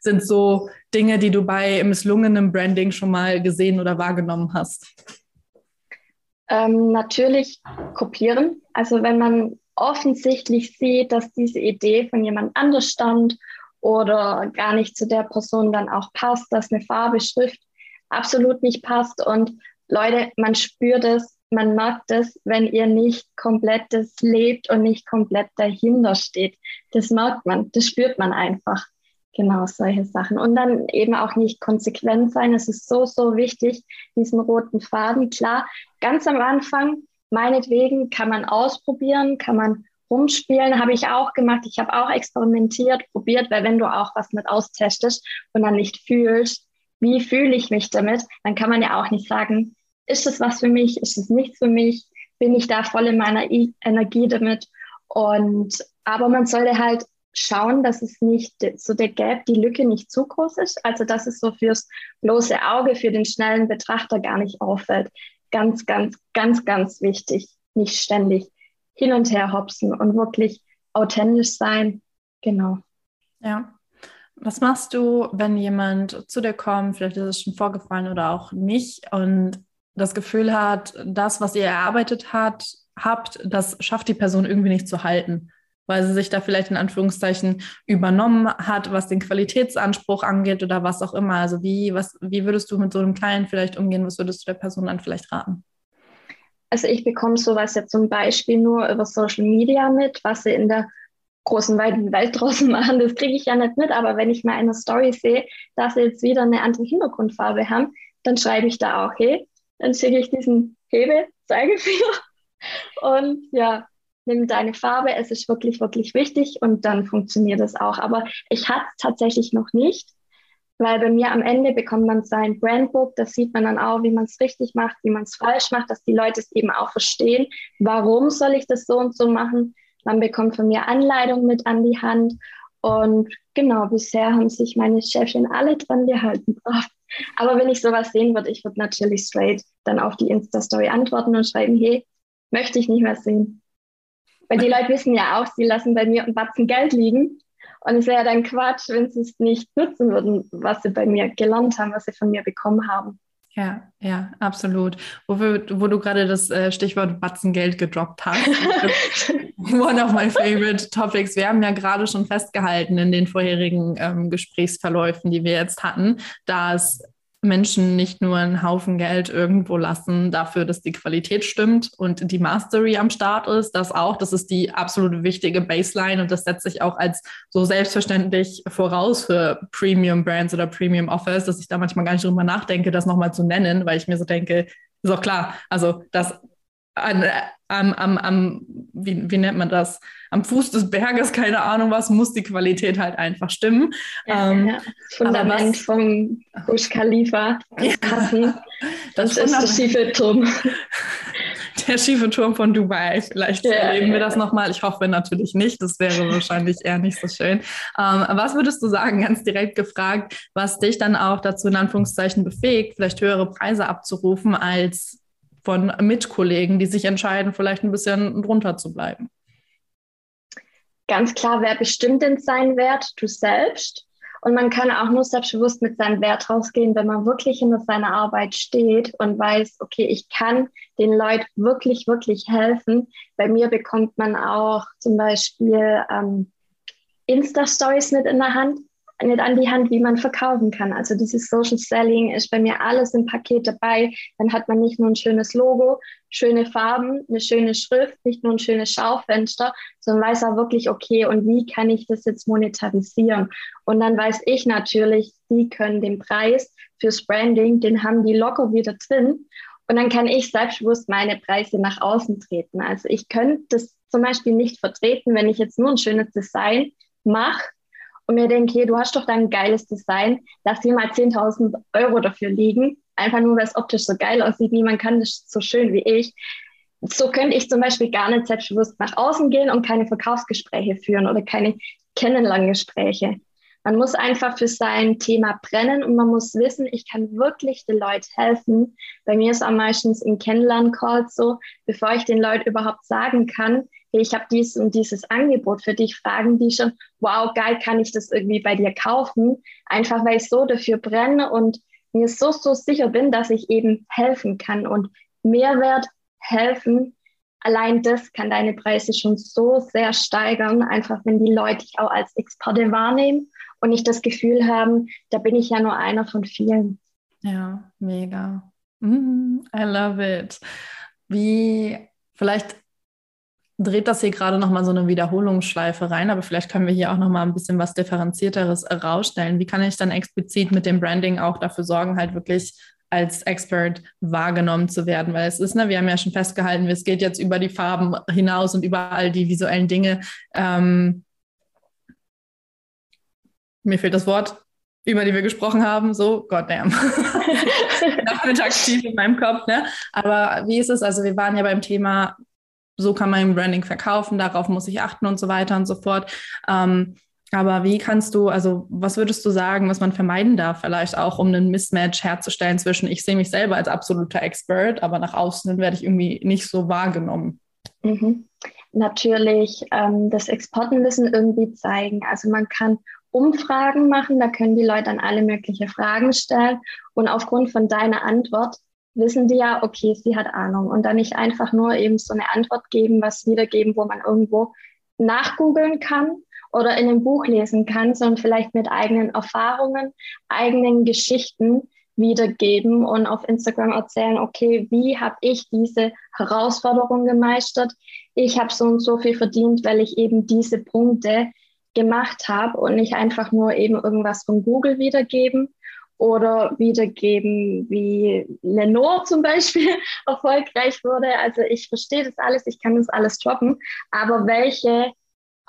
sind so Dinge, die du bei misslungenem Branding schon mal gesehen oder wahrgenommen hast? Ähm, natürlich kopieren. Also wenn man offensichtlich sieht, dass diese Idee von jemand anders stammt oder gar nicht zu der Person dann auch passt, dass eine Farbe, Schrift absolut nicht passt. Und Leute, man spürt es, man merkt es, wenn ihr nicht komplett das lebt und nicht komplett dahinter steht. Das merkt man, das spürt man einfach. Genau, solche Sachen. Und dann eben auch nicht konsequent sein. Es ist so, so wichtig, diesen roten Faden. Klar, ganz am Anfang, meinetwegen, kann man ausprobieren, kann man rumspielen, habe ich auch gemacht. Ich habe auch experimentiert, probiert, weil wenn du auch was mit austestest und dann nicht fühlst, wie fühle ich mich damit, dann kann man ja auch nicht sagen, ist es was für mich, ist es nichts für mich, bin ich da voll in meiner Energie damit. Und aber man sollte halt schauen, dass es nicht so der Gap, die Lücke nicht zu groß ist. Also dass es so fürs bloße Auge, für den schnellen Betrachter gar nicht auffällt. Ganz, ganz, ganz, ganz wichtig. Nicht ständig hin und her hopsen und wirklich authentisch sein. Genau. Ja. Was machst du, wenn jemand zu dir kommt, vielleicht ist es schon vorgefallen oder auch nicht, und das Gefühl hat, das, was ihr erarbeitet hat, habt, das schafft die Person irgendwie nicht zu halten? Weil sie sich da vielleicht in Anführungszeichen übernommen hat, was den Qualitätsanspruch angeht oder was auch immer. Also wie, was, wie würdest du mit so einem Kleinen vielleicht umgehen? Was würdest du der Person dann vielleicht raten? Also ich bekomme sowas jetzt zum Beispiel nur über Social Media mit, was sie in der großen weiten Welt <laughs> draußen machen, das kriege ich ja nicht mit. Aber wenn ich mal in einer Story sehe, dass sie jetzt wieder eine andere Hintergrundfarbe haben, dann schreibe ich da auch, hey, dann schicke ich diesen Hebe, Zeigefinger und ja, nimm deine Farbe, es ist wirklich, wirklich wichtig und dann funktioniert es auch. Aber ich hatte es tatsächlich noch nicht, weil bei mir am Ende bekommt man sein Brandbook, das sieht man dann auch, wie man es richtig macht, wie man es falsch macht, dass die Leute es eben auch verstehen, warum soll ich das so und so machen. Man bekommt von mir Anleitung mit an die Hand und genau, bisher haben sich meine Chefin alle dran gehalten. <laughs> Aber wenn ich sowas sehen würde, ich würde natürlich straight dann auf die Insta-Story antworten und schreiben, hey, möchte ich nicht mehr sehen. Weil die Leute wissen ja auch, sie lassen bei mir einen Batzen Geld liegen. Und es wäre dann Quatsch, wenn sie es nicht nutzen würden, was sie bei mir gelernt haben, was sie von mir bekommen haben. Ja, ja, absolut. Wo, wo du gerade das äh, Stichwort Batzengeld gedroppt hast. <laughs> One of my favorite topics. Wir haben ja gerade schon festgehalten in den vorherigen ähm, Gesprächsverläufen, die wir jetzt hatten, dass Menschen nicht nur einen Haufen Geld irgendwo lassen dafür, dass die Qualität stimmt und die Mastery am Start ist. Das auch, das ist die absolute wichtige Baseline und das setzt sich auch als so selbstverständlich voraus für Premium Brands oder Premium Offers, dass ich da manchmal gar nicht drüber nachdenke, das nochmal zu nennen, weil ich mir so denke, ist auch klar, also das an, am, am, am wie, wie nennt man das? Am Fuß des Berges, keine Ahnung was, muss die Qualität halt einfach stimmen. Ja, ähm, ja. Fundament was, vom Burj Khalifa, ja, <laughs> das, das ist der schiefe Turm. <laughs> Der schiefe Turm von Dubai. Vielleicht ja, erleben wir das nochmal. Ich hoffe natürlich nicht. Das wäre wahrscheinlich eher nicht so schön. Ähm, was würdest du sagen, <laughs> ganz direkt gefragt, was dich dann auch dazu in Anführungszeichen befähigt, vielleicht höhere Preise abzurufen als von Mitkollegen, die sich entscheiden, vielleicht ein bisschen drunter zu bleiben? Ganz klar, wer bestimmt denn seinen Wert? Du selbst. Und man kann auch nur selbstbewusst mit seinem Wert rausgehen, wenn man wirklich hinter seiner Arbeit steht und weiß, okay, ich kann den Leuten wirklich, wirklich helfen. Bei mir bekommt man auch zum Beispiel ähm, Insta-Stories mit in der Hand nicht an die Hand, wie man verkaufen kann. Also dieses Social Selling ist bei mir alles im Paket dabei. Dann hat man nicht nur ein schönes Logo, schöne Farben, eine schöne Schrift, nicht nur ein schönes Schaufenster, sondern weiß auch wirklich, okay, und wie kann ich das jetzt monetarisieren? Und dann weiß ich natürlich, die können den Preis fürs Branding, den haben die locker wieder drin. Und dann kann ich selbstbewusst meine Preise nach außen treten. Also ich könnte das zum Beispiel nicht vertreten, wenn ich jetzt nur ein schönes Design mache und mir denke, hey, du hast doch dein geiles Design, lass dir mal 10.000 Euro dafür liegen, einfach nur, weil es optisch so geil aussieht, niemand kann das so schön wie ich. So könnte ich zum Beispiel gar nicht selbstbewusst nach außen gehen und keine Verkaufsgespräche führen oder keine Kennenlerngespräche. Man muss einfach für sein Thema brennen und man muss wissen, ich kann wirklich den Leuten helfen. Bei mir ist am meistens in Kennenlern-Calls so, bevor ich den Leuten überhaupt sagen kann, hey, ich habe dies und dieses Angebot für dich, fragen die schon, wow, geil, kann ich das irgendwie bei dir kaufen? Einfach weil ich so dafür brenne und mir so, so sicher bin, dass ich eben helfen kann und Mehrwert helfen. Allein das kann deine Preise schon so sehr steigern, einfach wenn die Leute dich auch als Experte wahrnehmen und nicht das Gefühl haben, da bin ich ja nur einer von vielen. Ja, mega. Mm, I love it. Wie, vielleicht dreht das hier gerade nochmal so eine Wiederholungsschleife rein, aber vielleicht können wir hier auch nochmal ein bisschen was Differenzierteres herausstellen. Wie kann ich dann explizit mit dem Branding auch dafür sorgen, halt wirklich als Expert wahrgenommen zu werden, weil es ist, ne, wir haben ja schon festgehalten, es geht jetzt über die Farben hinaus und über all die visuellen Dinge. Ähm, mir fehlt das Wort, über die wir gesprochen haben, so, goddamn. <laughs> Nachmittagstief in meinem Kopf, ne? Aber wie ist es? Also, wir waren ja beim Thema so kann man im Branding verkaufen, darauf muss ich achten und so weiter und so fort. Ähm, aber wie kannst du, also was würdest du sagen, was man vermeiden darf, vielleicht auch, um einen Mismatch herzustellen zwischen, ich sehe mich selber als absoluter Expert, aber nach außen werde ich irgendwie nicht so wahrgenommen? Mhm. Natürlich ähm, das Exportenwissen irgendwie zeigen. Also man kann Umfragen machen, da können die Leute dann alle möglichen Fragen stellen. Und aufgrund von deiner Antwort wissen die ja, okay, sie hat Ahnung. Und dann nicht einfach nur eben so eine Antwort geben, was wiedergeben, wo man irgendwo nachgoogeln kann oder in einem Buch lesen kann, sondern vielleicht mit eigenen Erfahrungen, eigenen Geschichten wiedergeben und auf Instagram erzählen, okay, wie habe ich diese Herausforderung gemeistert? Ich habe so und so viel verdient, weil ich eben diese Punkte gemacht habe und nicht einfach nur eben irgendwas von Google wiedergeben oder wiedergeben, wie Lenore zum Beispiel <laughs> erfolgreich wurde. Also ich verstehe das alles, ich kann das alles droppen, aber welche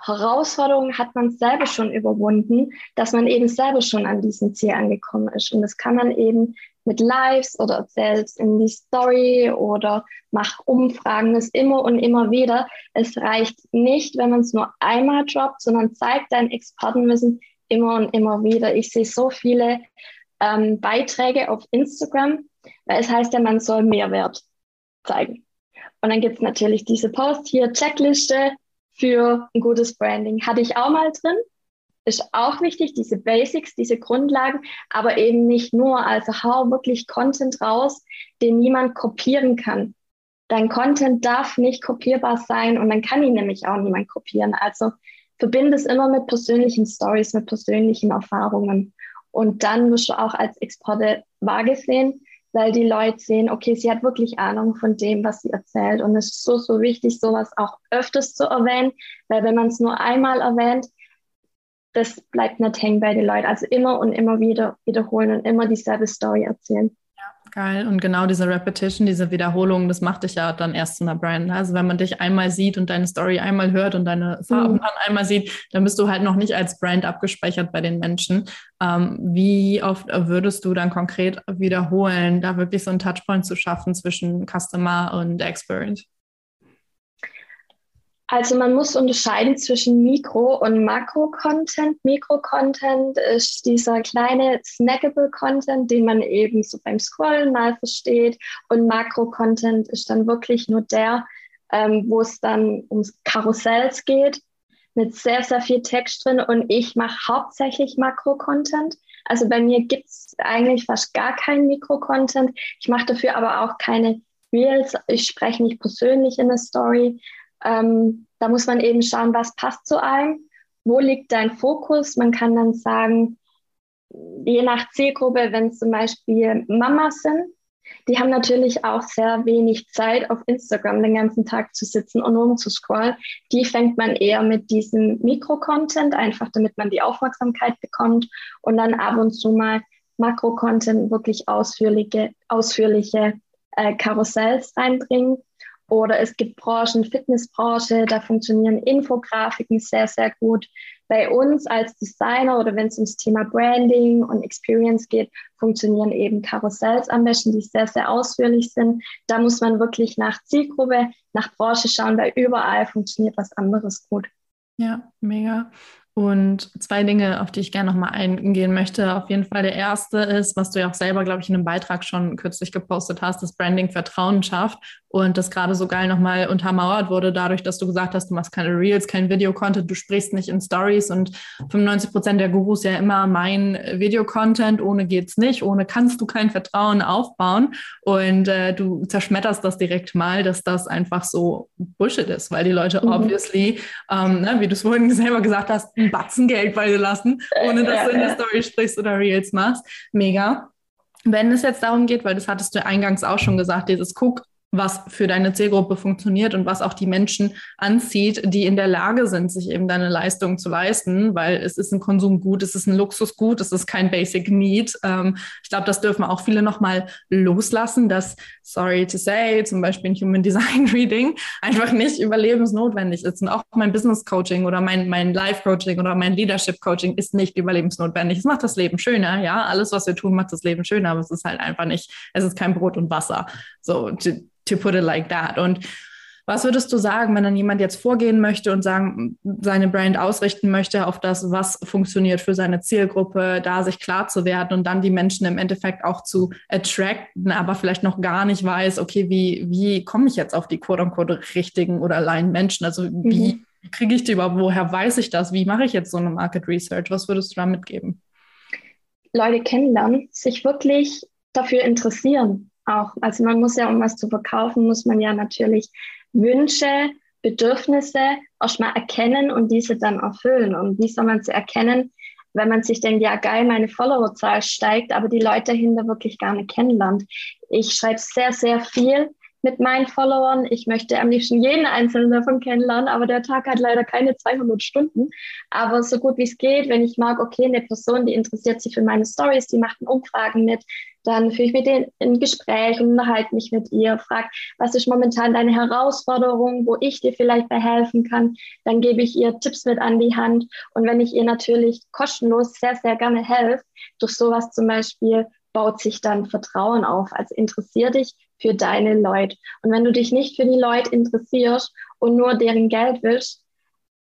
Herausforderungen hat man selber schon überwunden, dass man eben selber schon an diesem Ziel angekommen ist. Und das kann man eben mit Lives oder erzählt in die Story oder mach Umfragen, das immer und immer wieder. Es reicht nicht, wenn man es nur einmal droppt, sondern zeigt dein Expertenwissen immer und immer wieder. Ich sehe so viele ähm, Beiträge auf Instagram, weil es heißt ja, man soll Mehrwert zeigen. Und dann gibt es natürlich diese Post hier, Checkliste für ein gutes Branding. Hatte ich auch mal drin. Ist auch wichtig, diese Basics, diese Grundlagen, aber eben nicht nur. Also hau wirklich Content raus, den niemand kopieren kann. Dein Content darf nicht kopierbar sein und dann kann ihn nämlich auch niemand kopieren. Also verbinde es immer mit persönlichen Stories, mit persönlichen Erfahrungen. Und dann wirst du auch als Exporte wahrgesehen, weil die Leute sehen, okay, sie hat wirklich Ahnung von dem, was sie erzählt. Und es ist so, so wichtig, sowas auch öfters zu erwähnen, weil wenn man es nur einmal erwähnt, das bleibt nicht hängen bei den Leuten. Also immer und immer wieder wiederholen und immer dieselbe Story erzählen. Geil. Und genau diese Repetition, diese Wiederholung, das macht dich ja dann erst zu einer Brand. Also wenn man dich einmal sieht und deine Story einmal hört und deine Farben mhm. dann einmal sieht, dann bist du halt noch nicht als Brand abgespeichert bei den Menschen. Ähm, wie oft würdest du dann konkret wiederholen, da wirklich so einen Touchpoint zu schaffen zwischen Customer und Experience? Also man muss unterscheiden zwischen Mikro- und Makro-Content. Mikro-Content ist dieser kleine snackable Content, den man eben so beim Scrollen mal versteht. Und Makro-Content ist dann wirklich nur der, ähm, wo es dann ums Karussells geht, mit sehr, sehr viel Text drin. Und ich mache hauptsächlich Makro-Content. Also bei mir gibt es eigentlich fast gar keinen Mikro-Content. Ich mache dafür aber auch keine Reels. Ich spreche nicht persönlich in der Story. Ähm, da muss man eben schauen, was passt zu einem, wo liegt dein Fokus. Man kann dann sagen, je nach Zielgruppe, wenn es zum Beispiel Mamas sind, die haben natürlich auch sehr wenig Zeit, auf Instagram den ganzen Tag zu sitzen und rumzuscrollen. Die fängt man eher mit diesem Mikro-Content, einfach damit man die Aufmerksamkeit bekommt und dann ab und zu mal Makro-Content, wirklich ausführliche, ausführliche äh, Karussells reinbringen. Oder es gibt Branchen, Fitnessbranche, da funktionieren Infografiken sehr, sehr gut. Bei uns als Designer oder wenn es ums Thema Branding und Experience geht, funktionieren eben Karussells am besten, die sehr, sehr ausführlich sind. Da muss man wirklich nach Zielgruppe, nach Branche schauen, weil überall funktioniert was anderes gut. Ja, mega. Und zwei Dinge, auf die ich gerne nochmal eingehen möchte. Auf jeden Fall der erste ist, was du ja auch selber, glaube ich, in einem Beitrag schon kürzlich gepostet hast, dass Branding Vertrauen schafft und das gerade so geil nochmal untermauert wurde, dadurch, dass du gesagt hast, du machst keine Reels, kein Video-Content, du sprichst nicht in Stories und 95 Prozent der Gurus ja immer mein Video-Content, ohne geht's nicht, ohne kannst du kein Vertrauen aufbauen und äh, du zerschmetterst das direkt mal, dass das einfach so Bullshit ist, weil die Leute mhm. obviously, ähm, ne, wie du es vorhin <laughs> selber gesagt hast, einen Batzen Geld bei dir lassen, ohne dass du in der Story sprichst oder Reels machst. Mega. Wenn es jetzt darum geht, weil das hattest du eingangs auch schon gesagt, dieses Guck, was für deine Zielgruppe funktioniert und was auch die Menschen anzieht, die in der Lage sind, sich eben deine Leistung zu leisten, weil es ist ein Konsumgut, es ist ein Luxusgut, es ist kein Basic Need. Ähm, ich glaube, das dürfen auch viele nochmal loslassen, dass, sorry to say, zum Beispiel ein Human Design <laughs> Reading einfach nicht überlebensnotwendig ist. Und auch mein Business Coaching oder mein, mein Life Coaching oder mein Leadership Coaching ist nicht überlebensnotwendig. Es macht das Leben schöner, ja. Alles, was wir tun, macht das Leben schöner, aber es ist halt einfach nicht, es ist kein Brot und Wasser. So, to put it like that. Und was würdest du sagen, wenn dann jemand jetzt vorgehen möchte und sagen, seine Brand ausrichten möchte auf das, was funktioniert für seine Zielgruppe, da sich klar zu werden und dann die Menschen im Endeffekt auch zu attracten, aber vielleicht noch gar nicht weiß, okay, wie, wie komme ich jetzt auf die quote-unquote richtigen oder allein Menschen? Also wie mhm. kriege ich die überhaupt, woher weiß ich das? Wie mache ich jetzt so eine Market Research? Was würdest du da mitgeben? Leute kennenlernen, sich wirklich dafür interessieren auch. Also man muss ja, um was zu verkaufen, muss man ja natürlich Wünsche, Bedürfnisse erstmal erkennen und diese dann erfüllen. Und wie soll man sie erkennen? wenn man sich denkt, ja geil, meine Followerzahl steigt, aber die Leute dahinter wirklich gar nicht kennenlernt. Ich schreibe sehr, sehr viel mit meinen Followern. Ich möchte am liebsten jeden einzelnen davon kennenlernen, aber der Tag hat leider keine 200 Stunden. Aber so gut wie es geht, wenn ich mag, okay, eine Person, die interessiert sich für meine Stories, die macht Umfragen mit, dann führe ich mit denen ein Gespräch und unterhalte mich mit ihr, frage, was ist momentan deine Herausforderung, wo ich dir vielleicht bei helfen kann. Dann gebe ich ihr Tipps mit an die Hand. Und wenn ich ihr natürlich kostenlos sehr, sehr gerne helfe, durch sowas zum Beispiel, baut sich dann Vertrauen auf. Also interessier dich für deine Leute. Und wenn du dich nicht für die Leute interessierst und nur deren Geld willst,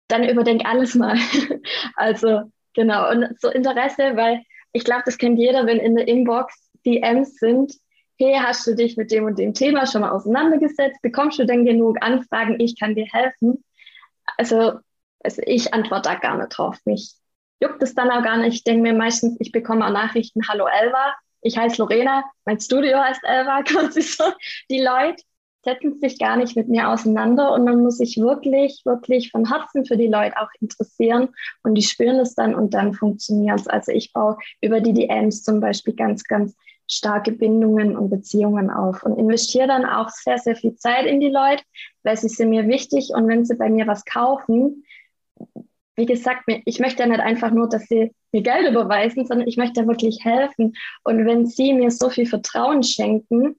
dann überdenk alles mal. <laughs> also genau. Und so Interesse, weil ich glaube, das kennt jeder, wenn in der Inbox DMs sind, hey, hast du dich mit dem und dem Thema schon mal auseinandergesetzt? Bekommst du denn genug Anfragen? Ich kann dir helfen. Also, also ich antworte da gar nicht drauf. Mich juckt es dann auch gar nicht. Ich denke mir meistens, ich bekomme auch Nachrichten, hallo Elva, ich heiße Lorena, mein Studio heißt Elva, <laughs> quasi so. Die Leute setzen sich gar nicht mit mir auseinander und man muss sich wirklich, wirklich von Herzen für die Leute auch interessieren und die spüren es dann und dann funktioniert es. Also ich baue über die DMs zum Beispiel ganz, ganz starke Bindungen und Beziehungen auf und investiere dann auch sehr, sehr viel Zeit in die Leute, weil sie sind mir wichtig und wenn sie bei mir was kaufen, wie gesagt, ich möchte ja nicht einfach nur, dass sie mir Geld überweisen, sondern ich möchte wirklich helfen. Und wenn sie mir so viel Vertrauen schenken,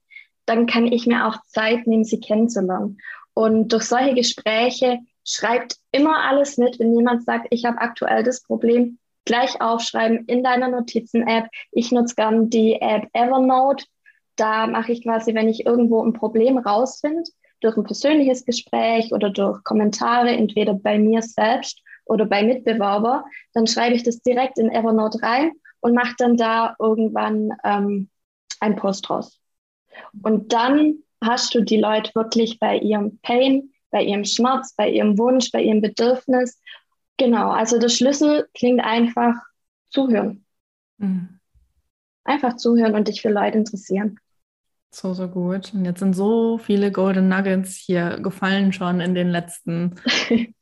dann kann ich mir auch Zeit nehmen, sie kennenzulernen. Und durch solche Gespräche schreibt immer alles mit. Wenn jemand sagt, ich habe aktuell das Problem, gleich aufschreiben in deiner Notizen-App. Ich nutze gern die App Evernote. Da mache ich quasi, wenn ich irgendwo ein Problem rausfinde, durch ein persönliches Gespräch oder durch Kommentare, entweder bei mir selbst oder bei Mitbewerber, dann schreibe ich das direkt in Evernote rein und mache dann da irgendwann ähm, einen Post raus. Und dann hast du die Leute wirklich bei ihrem Pain, bei ihrem Schmerz, bei ihrem Wunsch, bei ihrem Bedürfnis. Genau, also der Schlüssel klingt einfach zuhören. Mhm. Einfach zuhören und dich für Leute interessieren. So, so gut. Und jetzt sind so viele Golden Nuggets hier gefallen schon in den letzten <laughs>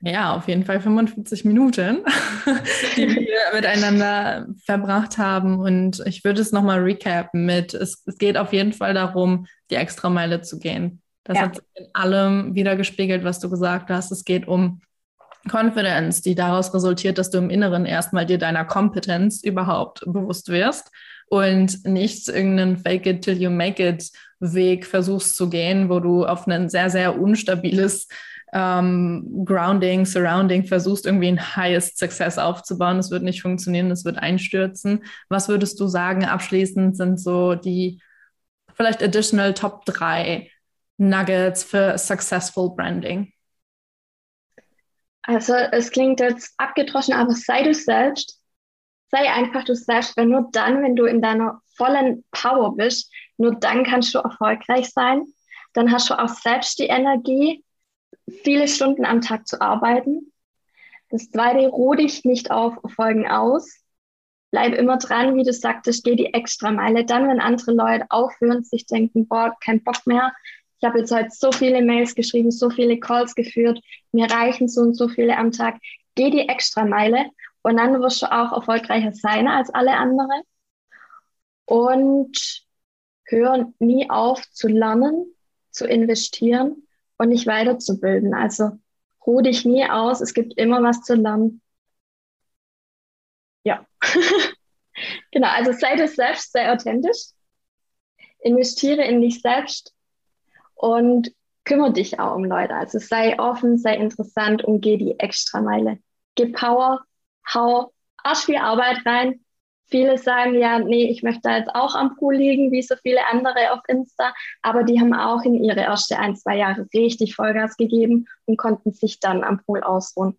Ja, auf jeden Fall 45 Minuten, <laughs> die wir miteinander verbracht haben. Und ich würde es nochmal recappen mit, es, es, geht auf jeden Fall darum, die Extrameile zu gehen. Das ja. hat in allem wieder gespiegelt, was du gesagt hast. Es geht um Confidence, die daraus resultiert, dass du im Inneren erstmal dir deiner Kompetenz überhaupt bewusst wirst und nicht irgendeinen Fake it till you make it Weg versuchst zu gehen, wo du auf ein sehr, sehr unstabiles ähm, Grounding, Surrounding versuchst, irgendwie ein Highest Success aufzubauen. Das wird nicht funktionieren, das wird einstürzen. Was würdest du sagen, abschließend sind so die vielleicht additional Top 3 Nuggets für Successful Branding? Also es klingt jetzt abgedroschen, aber sei du selbst. Sei einfach du selbst, weil nur dann, wenn du in deiner vollen Power bist, nur dann kannst du erfolgreich sein. Dann hast du auch selbst die Energie, viele Stunden am Tag zu arbeiten. Das zweite, ruh dich nicht auf Erfolgen aus. Bleib immer dran, wie du sagtest, geh die extra Meile. Dann, wenn andere Leute aufhören, sich denken, boah, kein Bock mehr. Ich habe jetzt heute so viele Mails geschrieben, so viele Calls geführt. Mir reichen so und so viele am Tag. Geh die extra Meile und dann wirst du auch erfolgreicher sein als alle anderen. Und hör nie auf zu lernen, zu investieren und nicht weiterzubilden. Also ruh dich nie aus, es gibt immer was zu lernen. Ja, <laughs> genau, also sei du selbst, sei authentisch, investiere in dich selbst und kümmere dich auch um Leute. Also sei offen, sei interessant und geh die Extrameile. Gib Power, hau arsch viel Arbeit rein, Viele sagen ja, nee, ich möchte da jetzt auch am Pool liegen, wie so viele andere auf Insta, aber die haben auch in ihre ersten ein, zwei Jahre richtig Vollgas gegeben und konnten sich dann am Pool ausruhen.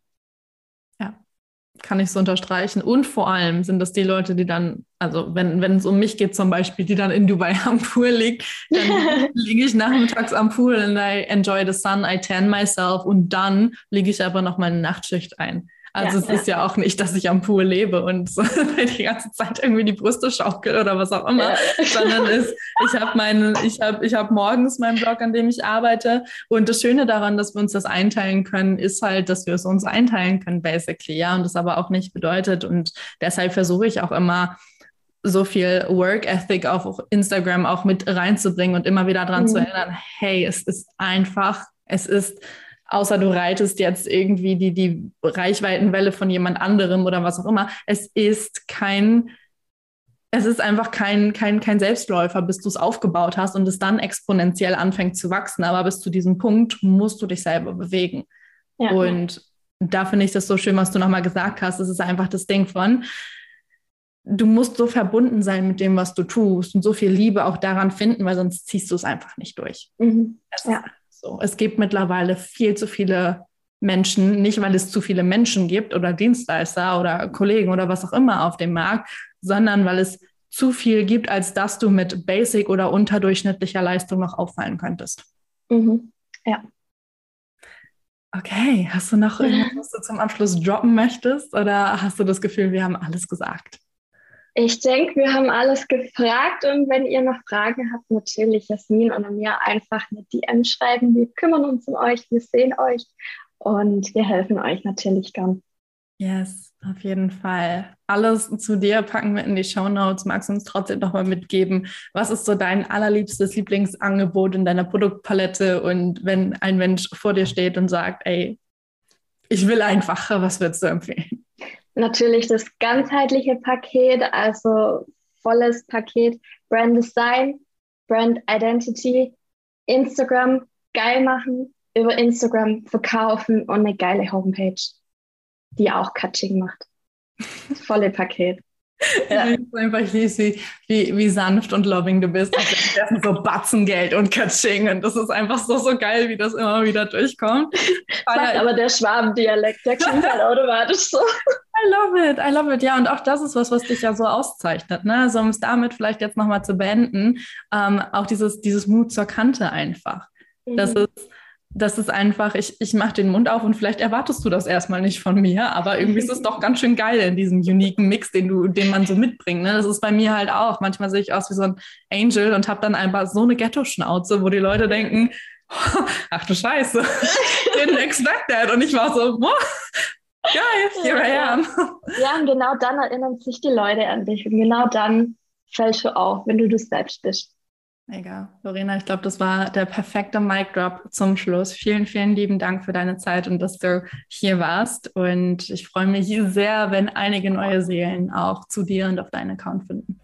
Kann ich so unterstreichen. Und vor allem sind das die Leute, die dann, also wenn, wenn es um mich geht zum Beispiel, die dann in Dubai <laughs> am Pool liegt, dann <laughs> liege ich nachmittags am Pool and I enjoy the sun, I tan myself und dann liege ich aber noch meine Nachtschicht ein. Also ja, es ist ja auch nicht, dass ich am Pool lebe und so <laughs> die ganze Zeit irgendwie die Brüste schaukel oder was auch immer, sondern ist, ich habe meinen, ich habe ich hab morgens meinen Blog, an dem ich arbeite. Und das Schöne daran, dass wir uns das einteilen können, ist halt, dass wir es uns einteilen können, basically, ja. Und das aber auch nicht bedeutet. Und deshalb versuche ich auch immer, so viel Work Ethic auf Instagram auch mit reinzubringen und immer wieder daran mhm. zu erinnern, hey, es ist einfach, es ist, außer du reitest jetzt irgendwie die, die Reichweitenwelle von jemand anderem oder was auch immer, es ist kein, es ist einfach kein, kein, kein Selbstläufer, bis du es aufgebaut hast und es dann exponentiell anfängt zu wachsen. Aber bis zu diesem Punkt musst du dich selber bewegen. Ja. Und da finde ich das so schön, was du nochmal gesagt hast. Es ist einfach das Ding von, du musst so verbunden sein mit dem, was du tust und so viel Liebe auch daran finden, weil sonst ziehst du es einfach nicht durch. Mhm. Ja. So. Es gibt mittlerweile viel zu viele Menschen, nicht weil es zu viele Menschen gibt oder Dienstleister oder Kollegen oder was auch immer auf dem Markt, sondern weil es zu viel gibt, als dass du mit Basic oder unterdurchschnittlicher Leistung noch auffallen könntest. Mhm. Ja. Okay, hast du noch irgendwas, was du zum Abschluss droppen möchtest oder hast du das Gefühl, wir haben alles gesagt? Ich denke, wir haben alles gefragt und wenn ihr noch Fragen habt, natürlich Jasmin oder mir einfach eine DM schreiben. Wir kümmern uns um euch, wir sehen euch und wir helfen euch natürlich gern. Yes, auf jeden Fall. Alles zu dir packen wir in die Show Notes. Magst du uns trotzdem nochmal mitgeben? Was ist so dein allerliebstes Lieblingsangebot in deiner Produktpalette? Und wenn ein Mensch vor dir steht und sagt, ey, ich will einfach, was würdest du empfehlen? Natürlich das ganzheitliche Paket, also volles Paket Brand Design, Brand Identity, Instagram geil machen, über Instagram verkaufen und eine geile Homepage, die auch Catching macht. Das volle Paket. Ja. Ich finde einfach, wie, wie, wie sanft und loving du bist. Und so Batzengeld und Katsching. Und das ist einfach so, so geil, wie das immer wieder durchkommt. Macht aber der Schwabendialekt, der klingt <laughs> halt automatisch so. I love it, I love it. Ja, und auch das ist was, was dich ja so auszeichnet. Ne? Also um es damit vielleicht jetzt nochmal zu beenden, ähm, auch dieses, dieses Mut zur Kante einfach. Mhm. Das ist das ist einfach, ich, ich mache den Mund auf und vielleicht erwartest du das erstmal nicht von mir, aber irgendwie ist es doch ganz schön geil in diesem uniken Mix, den du, den man so mitbringt. Ne? Das ist bei mir halt auch. Manchmal sehe ich aus wie so ein Angel und habe dann einfach so eine Ghetto-Schnauze, wo die Leute denken, <laughs> ach du Scheiße, <laughs> didn't expect that. Und ich war so, geil, here I am. Ja, und genau dann erinnern sich die Leute an dich und genau dann fällst du auf, wenn du du selbst bist. Mega. Lorena, ich glaube, das war der perfekte Mic Drop zum Schluss. Vielen, vielen lieben Dank für deine Zeit und dass du hier warst. Und ich freue mich sehr, wenn einige neue Seelen auch zu dir und auf deinen Account finden.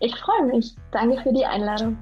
Ich freue mich. Danke für die Einladung.